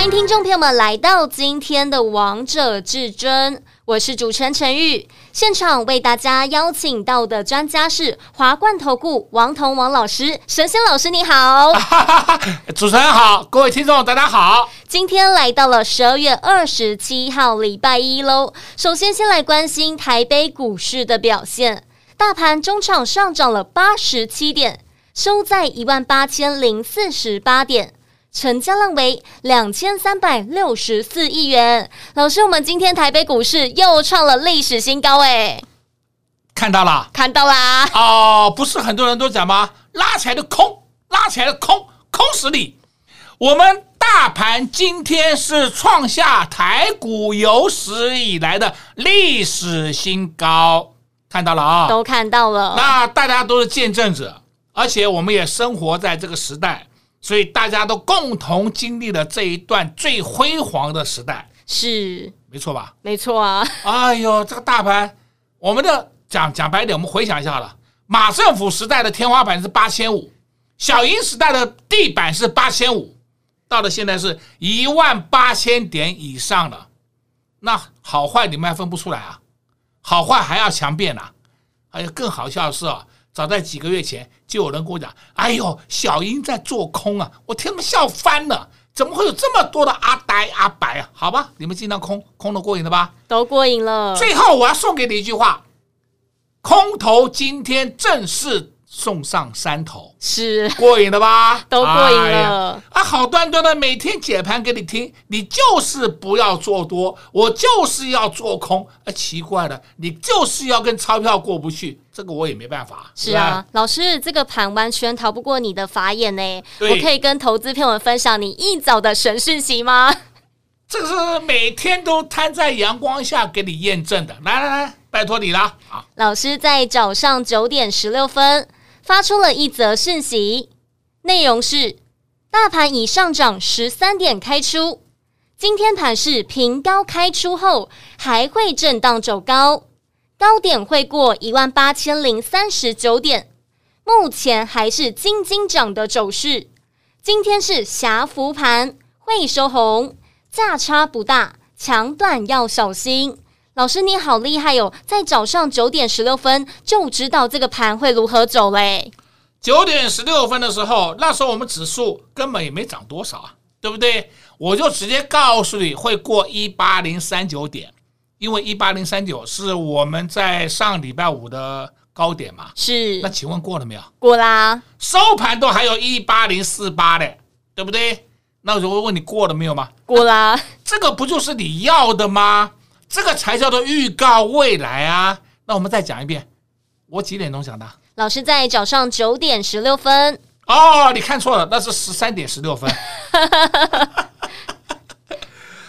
欢迎听众朋友们来到今天的《王者至尊》，我是主持人陈玉。现场为大家邀请到的专家是华冠投顾王彤王老师，神仙老师你好。主持人好，各位听众大家好。今天来到了十二月二十七号礼拜一喽。首先先来关心台北股市的表现，大盘中场上涨了八十七点，收在一万八千零四十八点。成交量为两千三百六十四亿元。老师，我们今天台北股市又创了历史新高，哎，看到了，看到啦。哦，不是很多人都讲吗？拉起来的空，拉起来的空，空死你。我们大盘今天是创下台股有史以来的历史新高，看到了啊，都看到了。那大家都是见证者，而且我们也生活在这个时代。所以大家都共同经历了这一段最辉煌的时代，是没错吧？没错啊！哎呦，这个大盘，我们的讲讲白点，我们回想一下好了。马政府时代的天花板是八千五，小英时代的地板是八千五，到了现在是一万八千点以上了。那好坏你们还分不出来啊？好坏还要强辩呐？还有更好笑的是啊！早在几个月前，就有人跟我讲：“哎呦，小英在做空啊！”我听他们笑翻了，怎么会有这么多的阿呆阿白啊？好吧，你们尽量空空的过瘾了吧？都过瘾了。最后我要送给你一句话：空头今天正式。送上山头是过瘾了吧？都过瘾了、哎、啊！好端端的每天解盘给你听，你就是不要做多，我就是要做空。啊，奇怪了，你就是要跟钞票过不去，这个我也没办法。是啊，老师，这个盘完全逃不过你的法眼呢。我可以跟投资朋友们分享你一早的神讯息吗？这个是每天都摊在阳光下给你验证的。来来来，拜托你了。好，老师在早上九点十六分。发出了一则讯息，内容是：大盘已上涨十三点开出，今天盘是平高开出后还会震荡走高，高点会过一万八千零三十九点，目前还是金金涨的走势。今天是狭幅盘，会收红，价差不大，抢短要小心。老师你好厉害哟，在早上九点十六分就知道这个盘会如何走嘞。九点十六分的时候，那时候我们指数根本也没涨多少啊，对不对？我就直接告诉你会过一八零三九点，因为一八零三九是我们在上礼拜五的高点嘛。是。那请问过了没有？过啦。收盘都还有一八零四八的，对不对？那我就会问你过了没有吗？过啦。这个不就是你要的吗？这个才叫做预告未来啊！那我们再讲一遍，我几点钟讲的？老师在早上九点十六分。哦，你看错了，那是十三点十六分。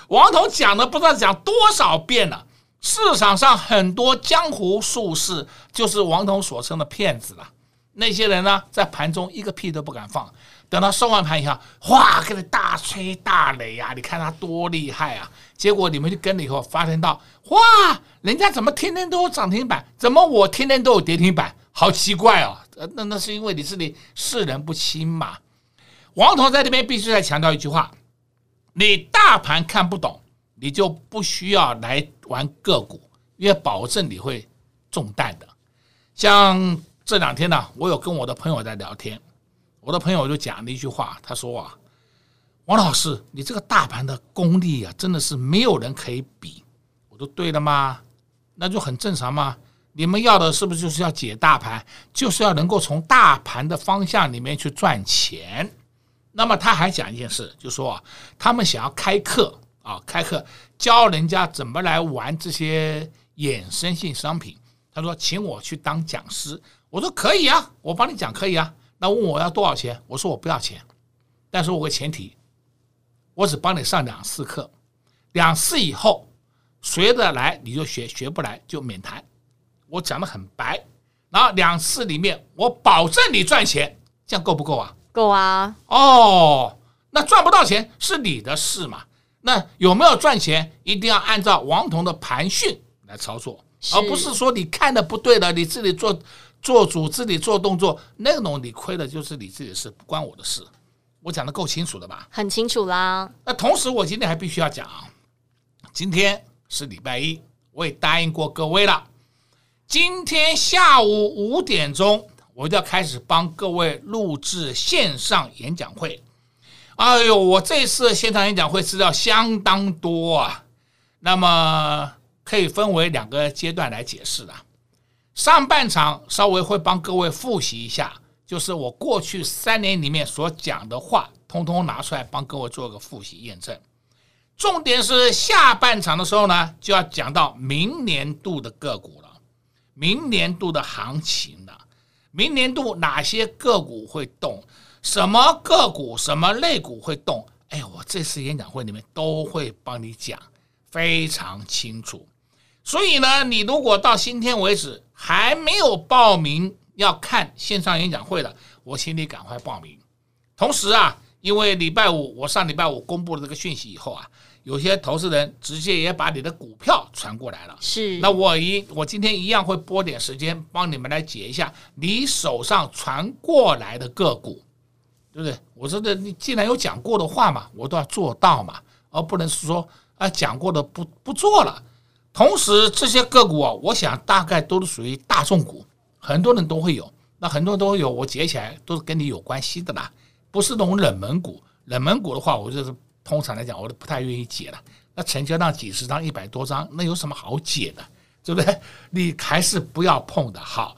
王彤讲的不知道讲多少遍了。市场上很多江湖术士就是王彤所称的骗子了。那些人呢，在盘中一个屁都不敢放，等到收完盘以后，哗，给你大吹大擂呀！你看他多厉害啊！结果你们就跟了以后，发现到，哇，人家怎么天天都有涨停板，怎么我天天都有跌停板？好奇怪哦！那那是因为你是你世人不清嘛。王彤在这边必须再强调一句话：你大盘看不懂，你就不需要来玩个股，因为保证你会中弹的。像。这两天呢，我有跟我的朋友在聊天，我的朋友就讲了一句话，他说啊，王老师，你这个大盘的功力啊，真的是没有人可以比。我说对了吗？那就很正常嘛。你们要的是不是就是要解大盘，就是要能够从大盘的方向里面去赚钱？那么他还讲一件事，就说啊，他们想要开课啊，开课教人家怎么来玩这些衍生性商品。他说，请我去当讲师。我说可以啊，我帮你讲可以啊。那问我要多少钱？我说我不要钱，但是我有个前提，我只帮你上两次课，两次以后学得来你就学，学不来就免谈。我讲的很白，然后两次里面我保证你赚钱，这样够不够啊？够啊！哦，那赚不到钱是你的事嘛？那有没有赚钱，一定要按照王彤的盘训来操作，而不是说你看的不对了，你自己做做主，自己做动作，那种你亏的就是你自己的事，不关我的事。我讲的够清楚的吧？很清楚啦。那同时，我今天还必须要讲，今天是礼拜一，我也答应过各位了，今天下午五点钟。我就要开始帮各位录制线上演讲会。哎呦，我这次的线上演讲会资料相当多啊。那么可以分为两个阶段来解释的。上半场稍微会帮各位复习一下，就是我过去三年里面所讲的话，通通拿出来帮各位做个复习验证。重点是下半场的时候呢，就要讲到明年度的个股了，明年度的行情了。明年度哪些个股会动？什么个股、什么类股会动？哎，我这次演讲会里面都会帮你讲，非常清楚。所以呢，你如果到今天为止还没有报名要看线上演讲会的，我请你赶快报名。同时啊，因为礼拜五我上礼拜五公布了这个讯息以后啊。有些投资人直接也把你的股票传过来了，是。那我一我今天一样会拨点时间帮你们来解一下你手上传过来的个股，对不对？我说的你既然有讲过的话嘛，我都要做到嘛，而不能是说啊讲过的不不做了。同时这些个股啊，我想大概都是属于大众股，很多人都会有，那很多人都会有，我解起来都是跟你有关系的啦，不是那种冷门股。冷门股的话，我就是。通常来讲，我都不太愿意解了。那成交量几十张、一百多张，那有什么好解的？对不对？你还是不要碰的好。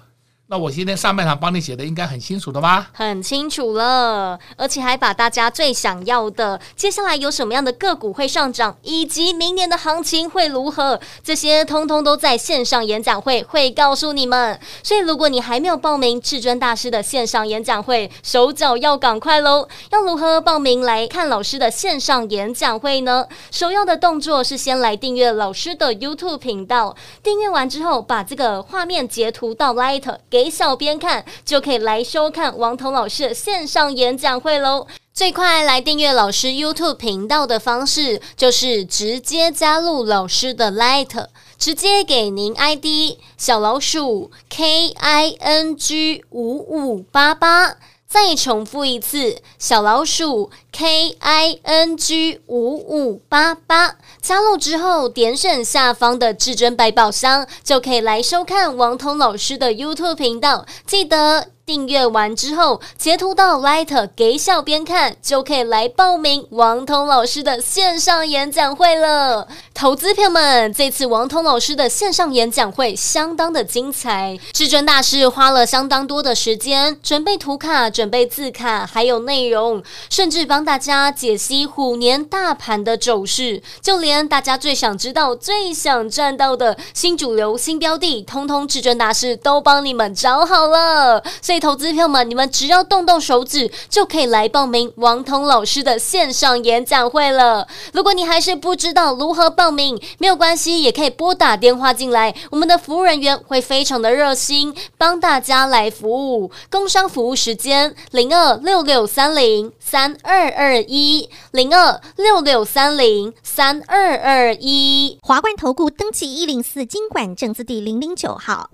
那我今天上半场帮你写的应该很清楚的吧？很清楚了，而且还把大家最想要的，接下来有什么样的个股会上涨，以及明年的行情会如何，这些通通都在线上演讲会会告诉你们。所以如果你还没有报名至尊大师的线上演讲会，手脚要赶快喽！要如何报名来看老师的线上演讲会呢？首要的动作是先来订阅老师的 YouTube 频道，订阅完之后把这个画面截图到 Light 给。给小编看，就可以来收看王彤老师的线上演讲会喽。最快来订阅老师 YouTube 频道的方式，就是直接加入老师的 Light，直接给您 ID 小老鼠 K I N G 五五八八。再重复一次，小老鼠 K I N G 五五八八，加入之后点选下方的至尊百宝箱，就可以来收看王彤老师的 YouTube 频道。记得。订阅完之后，截图到 Light 给小编看，就可以来报名王彤老师的线上演讲会了。投资朋友们，这次王彤老师的线上演讲会相当的精彩，至尊大师花了相当多的时间准备图卡、准备字卡，还有内容，甚至帮大家解析虎年大盘的走势，就连大家最想知道、最想赚到的新主流、新标的，通通至尊大师都帮你们找好了。以，投资票们，你们只要动动手指，就可以来报名王彤老师的线上演讲会了。如果你还是不知道如何报名，没有关系，也可以拨打电话进来，我们的服务人员会非常的热心，帮大家来服务。工商服务时间：零二六六三零三二二一，零二六六三零三二二一。华冠投顾登记一零四经管证字第零零九号。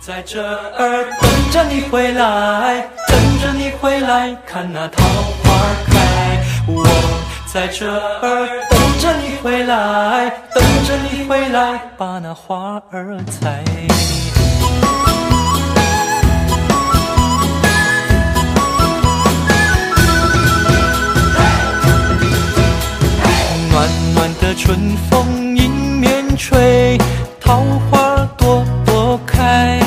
在这儿等着你回来，等着你回来，看那桃花开。我在这儿等着你回来，等着你回来，把那花儿采。暖暖的春风迎面吹，桃花朵朵开。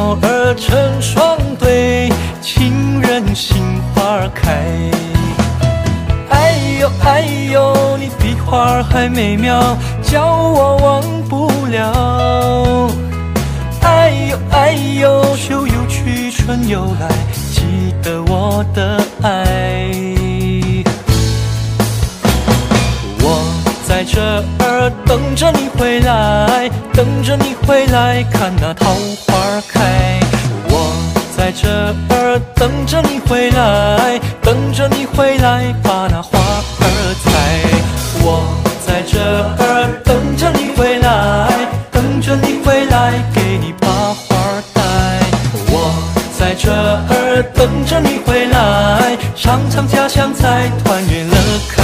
鸟儿成双对，情人心花开。哎呦哎呦，你比花还美妙，叫我忘不了。哎呦哎呦，秋又去，春又来，记得我的爱。我在这儿等着你回来，等着你回来看那桃花开。我在这儿等着你回来，等着你回来把那花儿采。我在这儿等着你回来，等着你回来给你把花带。我在这儿等着你回来，尝尝家乡菜，团圆乐开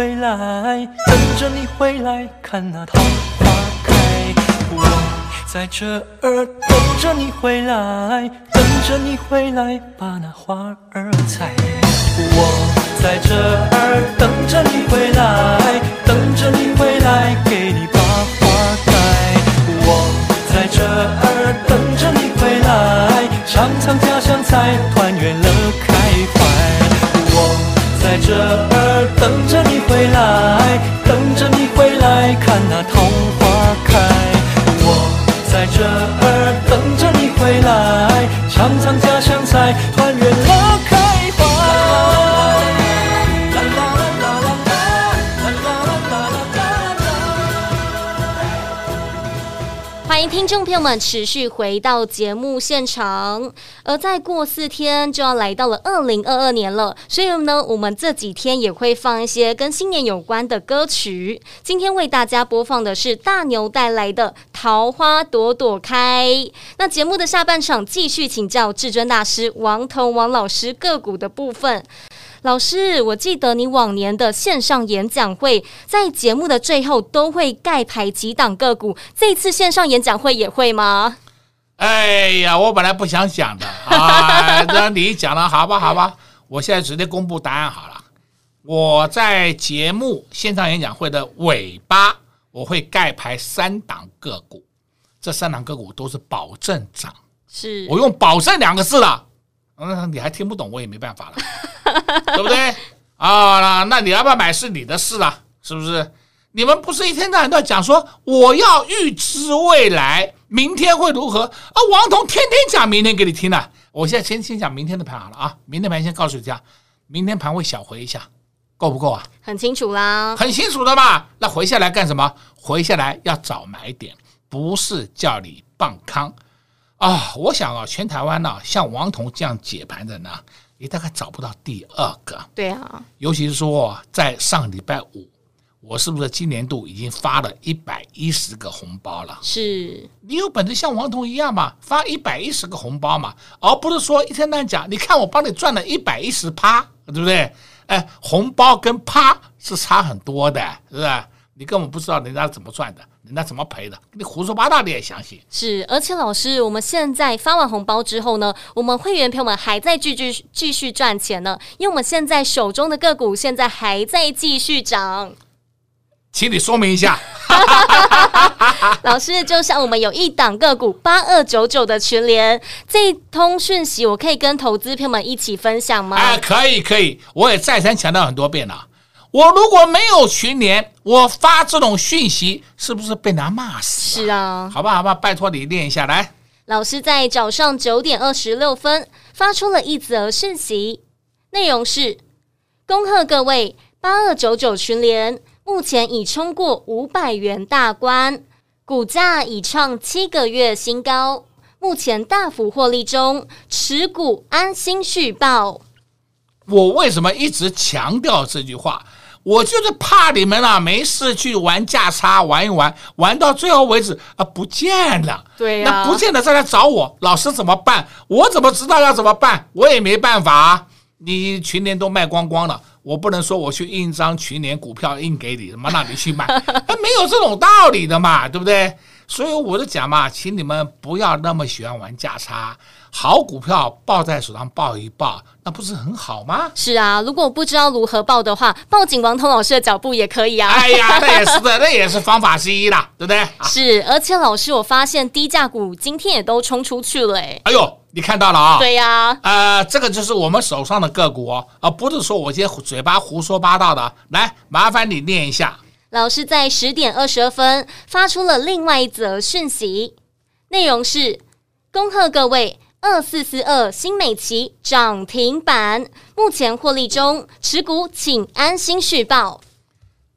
回来，等着你回来看那桃花开，我在这儿等着你回来，等着你回来把那花儿采。我在这儿等着你回来，等着你回来给你把花带。我在这儿等着你回来，尝尝家乡菜，团圆乐开怀。在这儿等着你回来，等着你回来看那桃花开。我在这儿等着你回来，尝尝家乡菜，众朋友们持续回到节目现场，而再过四天就要来到了二零二二年了，所以呢，我们这几天也会放一些跟新年有关的歌曲。今天为大家播放的是大牛带来的《桃花朵朵开》。那节目的下半场继续请教至尊大师王彤王老师个股的部分。老师，我记得你往年的线上演讲会，在节目的最后都会盖牌几档个股，这次线上演讲会也会吗？哎呀，我本来不想讲的啊，让你讲了，好吧，好吧，我现在直接公布答案好了。我在节目线上演讲会的尾巴，我会盖牌三档个股，这三档个股都是保证涨，是我用保证两个字了。嗯，你还听不懂，我也没办法了，对不对？啊，那那你要不要买是你的事了，是不是？你们不是一天到晚都要讲说我要预知未来，明天会如何啊？王彤天天讲明天给你听了，我现在先先讲明天的盘好了啊，明天盘先告诉你一下，明天盘会小回一下，够不够啊？很清楚啦，很清楚的嘛。那回下来干什么？回下来要找买点，不是叫你棒康。啊，我想啊，全台湾呢、啊，像王彤这样解盘的呢，你大概找不到第二个。对啊，尤其是说，在上礼拜五，我是不是今年度已经发了一百一十个红包了？是你有本事像王彤一样嘛，发一百一十个红包嘛，而不是说一天到晚讲，你看我帮你赚了一百一十趴，对不对？哎，红包跟趴是差很多的，是不是？你根本不知道人家怎么赚的。人家怎么赔的？你胡说八道，你也相信？是，而且老师，我们现在发完红包之后呢，我们会员朋友们还在继续继续赚钱呢，因为我们现在手中的个股现在还在继续涨。请你说明一下，老师，就像我们有一档个股八二九九的群联，这通讯息我可以跟投资朋友们一起分享吗？哎，可以，可以，我也再三强调很多遍了。我如果没有群联，我发这种讯息是不是被人家骂死？是啊，好吧，好吧，拜托你练一下来。老师在早上九点二十六分发出了一则讯息，内容是：恭贺各位八二九九群联目前已冲过五百元大关，股价已创七个月新高，目前大幅获利中，持股安心续报。我为什么一直强调这句话？我就是怕你们啊，没事去玩价差，玩一玩，玩到最后为止啊，不见了。对呀、啊，那不见了再来找我，老师怎么办？我怎么知道要怎么办？我也没办法啊。你群联都卖光光了，我不能说我去印张群联股票印给你，什么让你去买？没有这种道理的嘛，对不对？所以我就讲嘛，请你们不要那么喜欢玩价差。好股票抱在手上抱一抱，那不是很好吗？是啊，如果不知道如何抱的话，抱紧王彤老师的脚步也可以啊。哎呀，那也是的，那也是方法之一啦，对不对？是，而且老师，我发现低价股今天也都冲出去了，哎。哎呦，你看到了啊？对呀。呃，这个就是我们手上的个股哦，而不是说我今天嘴巴胡说八道的。来，麻烦你念一下。老师在十点二十二分发出了另外一则讯息，内容是：恭贺各位。二四四二新美琪涨停板，目前获利中，持股请安心续报。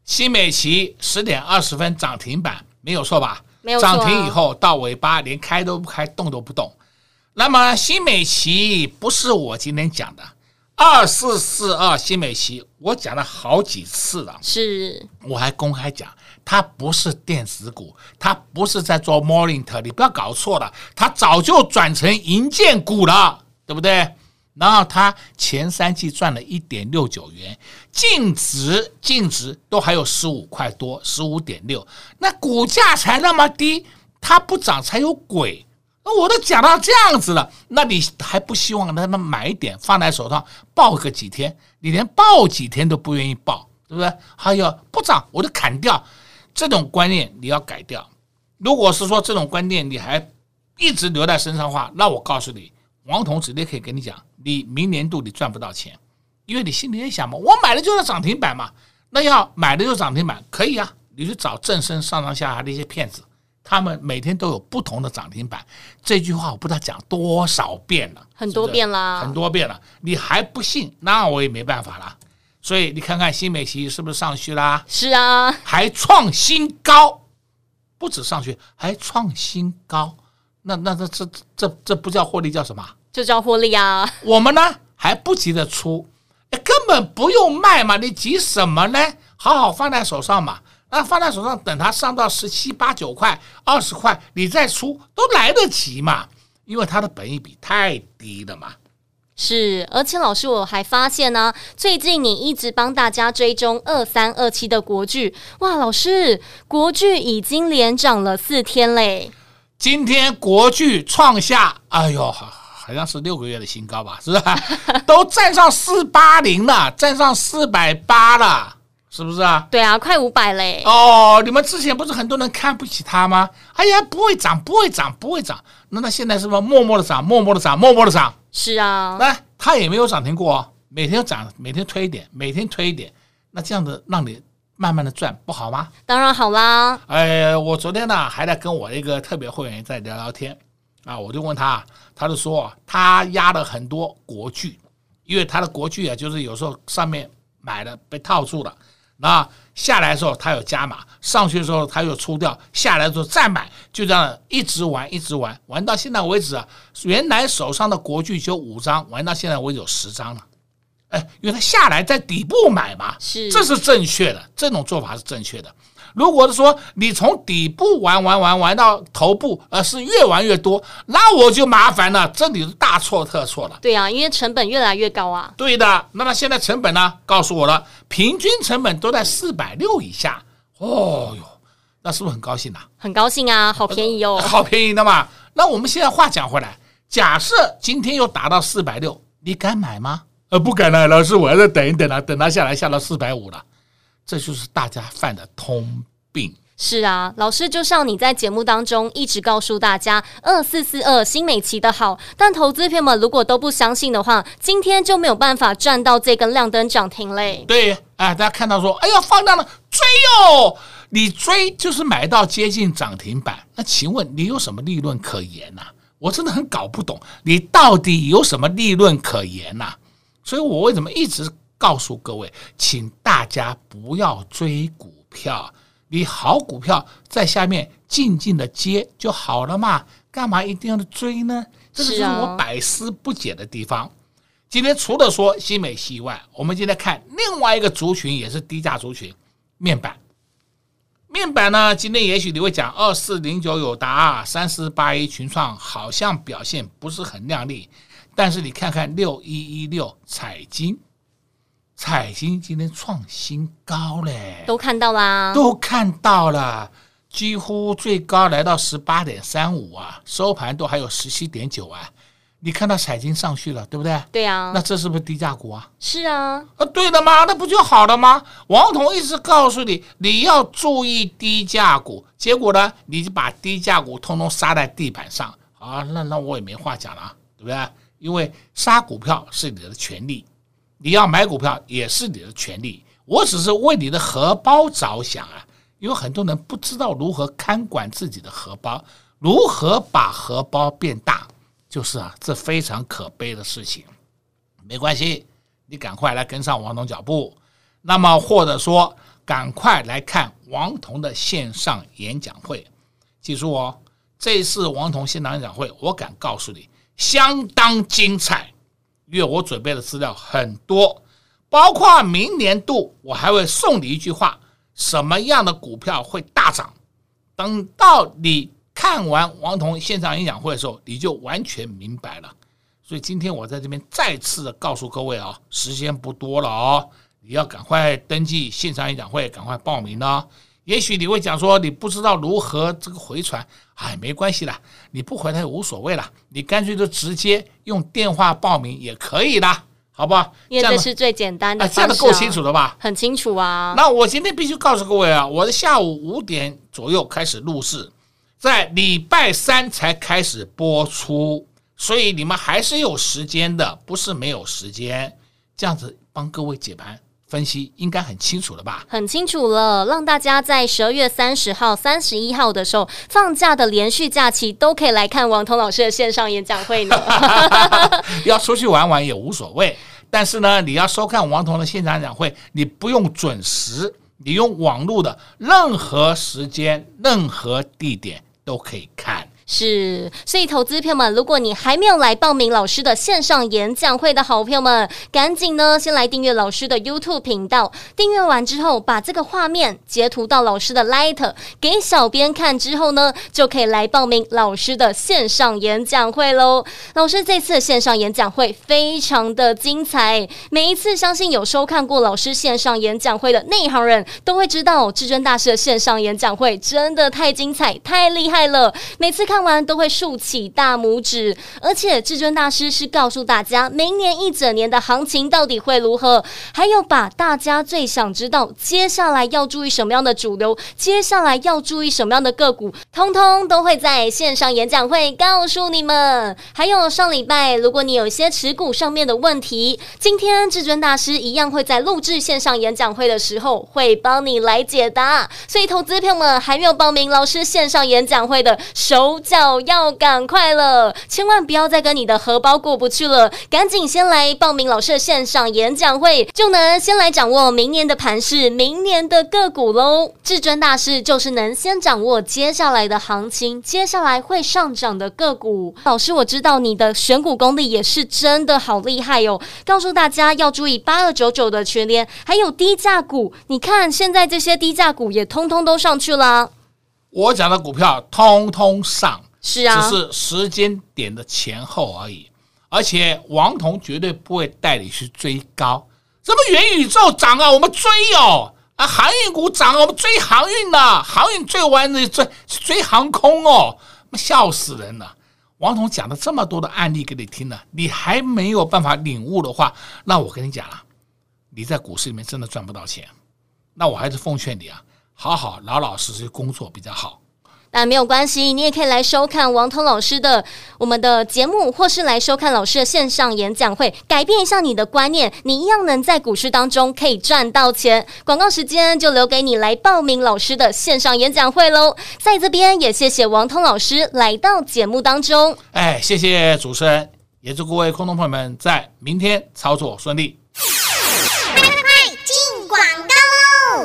新美琪十点二十分涨停板，没有错吧？没有错啊。涨停以后到尾巴连开都不开，动都不动。那么新美琪不是我今天讲的，二四四二新美琪我讲了好几次了，是，我还公开讲。它不是电子股，它不是在做 monitor，你不要搞错了，它早就转成银建股了，对不对？然后它前三季赚了一点六九元，净值净值都还有十五块多，十五点六，那股价才那么低，它不涨才有鬼。那我都讲到这样子了，那你还不希望他们买一点放在手上抱个几天？你连抱几天都不愿意抱，对不对？还有不涨我就砍掉。这种观念你要改掉。如果是说这种观念你还一直留在身上的话，那我告诉你，王彤直接可以跟你讲，你明年度你赚不到钱，因为你心里也想嘛，我买的就是涨停板嘛，那要买的就是涨停板，可以啊，你去找正身上上下下的一些骗子，他们每天都有不同的涨停板。这句话我不知道讲多少遍了，很多遍啦，很多遍了，你还不信，那我也没办法了。所以你看看新美齐是不是上去啦？是啊，还创新高，不止上去，还创新高。那那这这这这不叫获利，叫什么？就叫获利啊！我们呢还不急着出，根本不用卖嘛，你急什么呢？好好放在手上嘛，那放在手上，等它上到十七八九块、二十块，你再出都来得及嘛，因为它的本益比太低了嘛。是，而且老师我还发现呢、啊，最近你一直帮大家追踪二三二七的国剧，哇，老师，国剧已经连涨了四天嘞。今天国剧创下，哎呦，好像是六个月的新高吧，是吧？都站上四八零了，站上四百八了，是不是啊？对啊，快五百嘞。哦，你们之前不是很多人看不起它吗？哎呀，不会涨，不会涨，不会涨。那那现在是不是默默的涨，默默的涨，默默的涨？是啊，那它也没有涨停过哦，每天涨，每天推一点，每天推一点，那这样子让你慢慢的赚，不好吗？当然好啦。哎，我昨天呢还在跟我一个特别会员在聊聊天啊，我就问他，他就说他压了很多国剧，因为他的国剧啊，就是有时候上面买的被套住了。那下来的时候他有加码，上去的时候他又出掉，下来的时候再买，就这样一直玩，一直玩，玩到现在为止啊，原来手上的国剧就五张，玩到现在为止有十张了。哎，因为他下来在底部买嘛，是，这是正确的，这种做法是正确的。如果是说你从底部玩玩玩玩到头部，而是越玩越多，那我就麻烦了，这里是大错特错了。对啊，因为成本越来越高啊。对的，那么现在成本呢？告诉我了，平均成本都在四百六以下。哦哟，那是不是很高兴呐？很高兴啊，好便宜哦，好便宜的嘛。那我们现在话讲回来，假设今天又达到四百六，你敢买吗？呃，不敢了，老师，我要再等一等啊，等它下来下到四百五了。这就是大家犯的通病。是啊，老师，就像你在节目当中一直告诉大家二四四二新美琪的好，但投资朋友们如果都不相信的话，今天就没有办法赚到这根亮灯涨停嘞。对，哎，大家看到说，哎呀，放量了，追哟！你追就是买到接近涨停板，那请问你有什么利润可言呐、啊？我真的很搞不懂，你到底有什么利润可言呐、啊？所以我为什么一直？告诉各位，请大家不要追股票，你好股票在下面静静的接就好了嘛，干嘛一定要追呢？这个就是啊我百思不解的地方。今天除了说新美系以外，我们今天看另外一个族群，也是低价族群，面板。面板呢，今天也许你会讲二四零九友达、三四八一群创，好像表现不是很亮丽。但是你看看六一一六彩晶，彩晶今天创新高嘞，都看到啦，都看到了，几乎最高来到十八点三五啊，收盘都还有十七点九啊。你看到彩金上去了，对不对？对啊，那这是不是低价股啊？是啊，啊，对的嘛，那不就好了吗？王彤一直告诉你，你要注意低价股，结果呢，你就把低价股通通杀在地板上啊，那那我也没话讲了，对不对？因为杀股票是你的权利，你要买股票也是你的权利，我只是为你的荷包着想啊，因为很多人不知道如何看管自己的荷包，如何把荷包变大。就是啊，这非常可悲的事情。没关系，你赶快来跟上王彤脚步。那么或者说，赶快来看王彤的线上演讲会。记住哦，这一次王彤线上演讲会，我敢告诉你，相当精彩。因为我准备的资料很多，包括明年度我还会送你一句话：什么样的股票会大涨？等到你。看完王彤线上演讲会的时候，你就完全明白了。所以今天我在这边再次的告诉各位啊，时间不多了哦，你要赶快登记线上演讲会，赶快报名了。也许你会讲说，你不知道如何这个回传，哎，没关系啦，你不回来也无所谓啦，你干脆就直接用电话报名也可以啦，好不好？因为这是最简单的、啊，这样的够清楚了吧？很清楚啊。那我今天必须告诉各位啊，我的下午五点左右开始录制。在礼拜三才开始播出，所以你们还是有时间的，不是没有时间。这样子帮各位解盘分析，应该很清楚了吧？很清楚了，让大家在十二月三十号、三十一号的时候放假的连续假期，都可以来看王彤老师的线上演讲会呢。要出去玩玩也无所谓，但是呢，你要收看王彤的现场演讲会，你不用准时，你用网络的任何时间、任何地点。都可以看。是，所以投资朋友们，如果你还没有来报名老师的线上演讲会的好朋友们，赶紧呢先来订阅老师的 YouTube 频道。订阅完之后，把这个画面截图到老师的 Light 给小编看之后呢，就可以来报名老师的线上演讲会喽。老师这次线上演讲会非常的精彩，每一次相信有收看过老师线上演讲会的内行人都会知道，至尊大师的线上演讲会真的太精彩、太厉害了。每次看。看完都会竖起大拇指，而且至尊大师是告诉大家明年一整年的行情到底会如何，还有把大家最想知道接下来要注意什么样的主流，接下来要注意什么样的个股，通通都会在线上演讲会告诉你们。还有上礼拜，如果你有一些持股上面的问题，今天至尊大师一样会在录制线上演讲会的时候会帮你来解答。所以，投资朋友们还没有报名老师线上演讲会的手。脚要赶快了，千万不要再跟你的荷包过不去了，赶紧先来报名老师的线上演讲会，就能先来掌握明年的盘势、明年的个股喽。至尊大师就是能先掌握接下来的行情，接下来会上涨的个股。老师，我知道你的选股功力也是真的好厉害哟、告诉大家要注意八二九九的群联，还有低价股。你看现在这些低价股也通通都上去了。我讲的股票通通上，是啊，只是时间点的前后而已。而且王彤绝对不会带你去追高，什么元宇宙涨啊，我们追哦；啊，航运股涨啊，我们追航运呢，航运追完的追追航空哦，笑死人了。王彤讲了这么多的案例给你听了，你还没有办法领悟的话，那我跟你讲了，你在股市里面真的赚不到钱。那我还是奉劝你啊。好好老老实实工作比较好，那没有关系，你也可以来收看王彤老师的我们的节目，或是来收看老师的线上演讲会，改变一下你的观念，你一样能在股市当中可以赚到钱。广告时间就留给你来报名老师的线上演讲会喽。在这边也谢谢王彤老师来到节目当中，哎，谢谢主持人，也祝各位空中朋友们在明天操作顺利。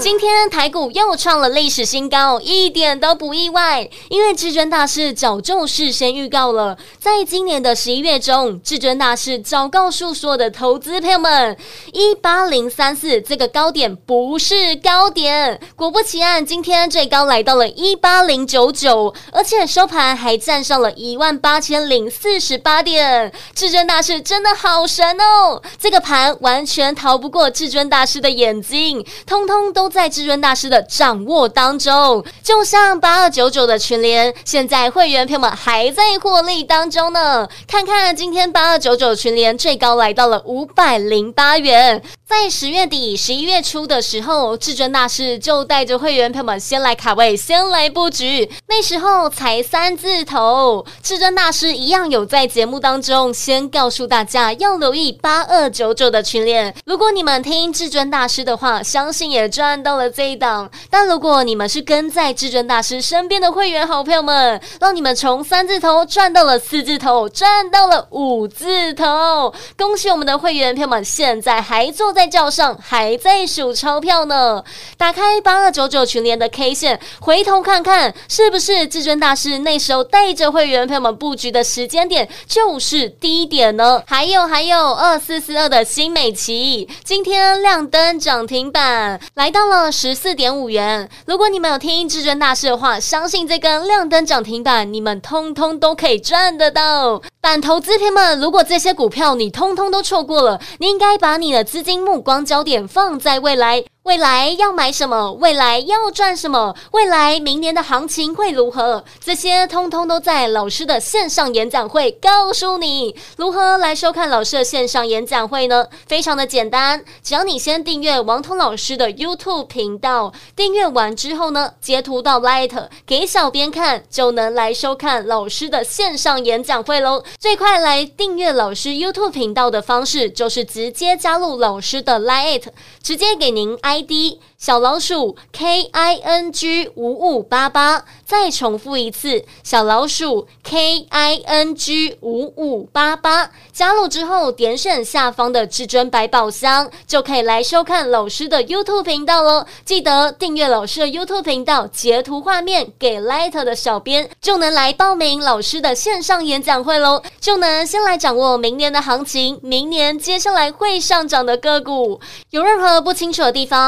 今天台股又创了历史新高，一点都不意外，因为至尊大师早就事先预告了，在今年的十一月中，至尊大师早告诉所有的投资朋友们，一八零三四这个高点不是高点。果不其然，今天最高来到了一八零九九，而且收盘还站上了一万八千零四十八点。至尊大师真的好神哦，这个盘完全逃不过至尊大师的眼睛，通通都在至尊大师的掌握当中。就像八二九九的群联，现在会员朋友们还在获利当中呢。看看今天八二九九群联最高来到了五百零八元。在十月底、十一月初的时候，至尊大师就带着会员朋友们先来卡位，先来布局。那时候才三字头，至尊大师一样有在节目当中先告诉大家要留意八二九九的群练。如果你们听至尊大师的话，相信也赚到了这一档。但如果你们是跟在至尊大师身边的会员好朋友们，让你们从三字头赚到了四字头，赚到了五字头，恭喜我们的会员朋友们，现在还坐在叫上还在数钞票呢。打开八二九九群联的 K 线，回头看看是不是至尊大师那时候带着会员朋友们布局的时间点就是低点呢？还有还有二四四二的新美齐，今天亮灯涨停板，来到了十四点五元。如果你们有听至尊大师的话，相信这根亮灯涨停板，你们通通都可以赚得到。但投资朋友们，如果这些股票你通通都错过了，你应该把你的资金目光焦点放在未来。未来要买什么？未来要赚什么？未来明年的行情会如何？这些通通都在老师的线上演讲会告诉你。如何来收看老师的线上演讲会呢？非常的简单，只要你先订阅王彤老师的 YouTube 频道，订阅完之后呢，截图到 Light 给小编看，就能来收看老师的线上演讲会喽。最快来订阅老师 YouTube 频道的方式，就是直接加入老师的 Light，直接给您 I。ID 小老鼠 K I N G 五五八八，再重复一次，小老鼠 K I N G 五五八八，加入之后点选下方的至尊百宝箱，就可以来收看老师的 YouTube 频道喽。记得订阅老师的 YouTube 频道，截图画面给 Light 的小编，就能来报名老师的线上演讲会喽，就能先来掌握明年的行情，明年接下来会上涨的个股。有任何不清楚的地方，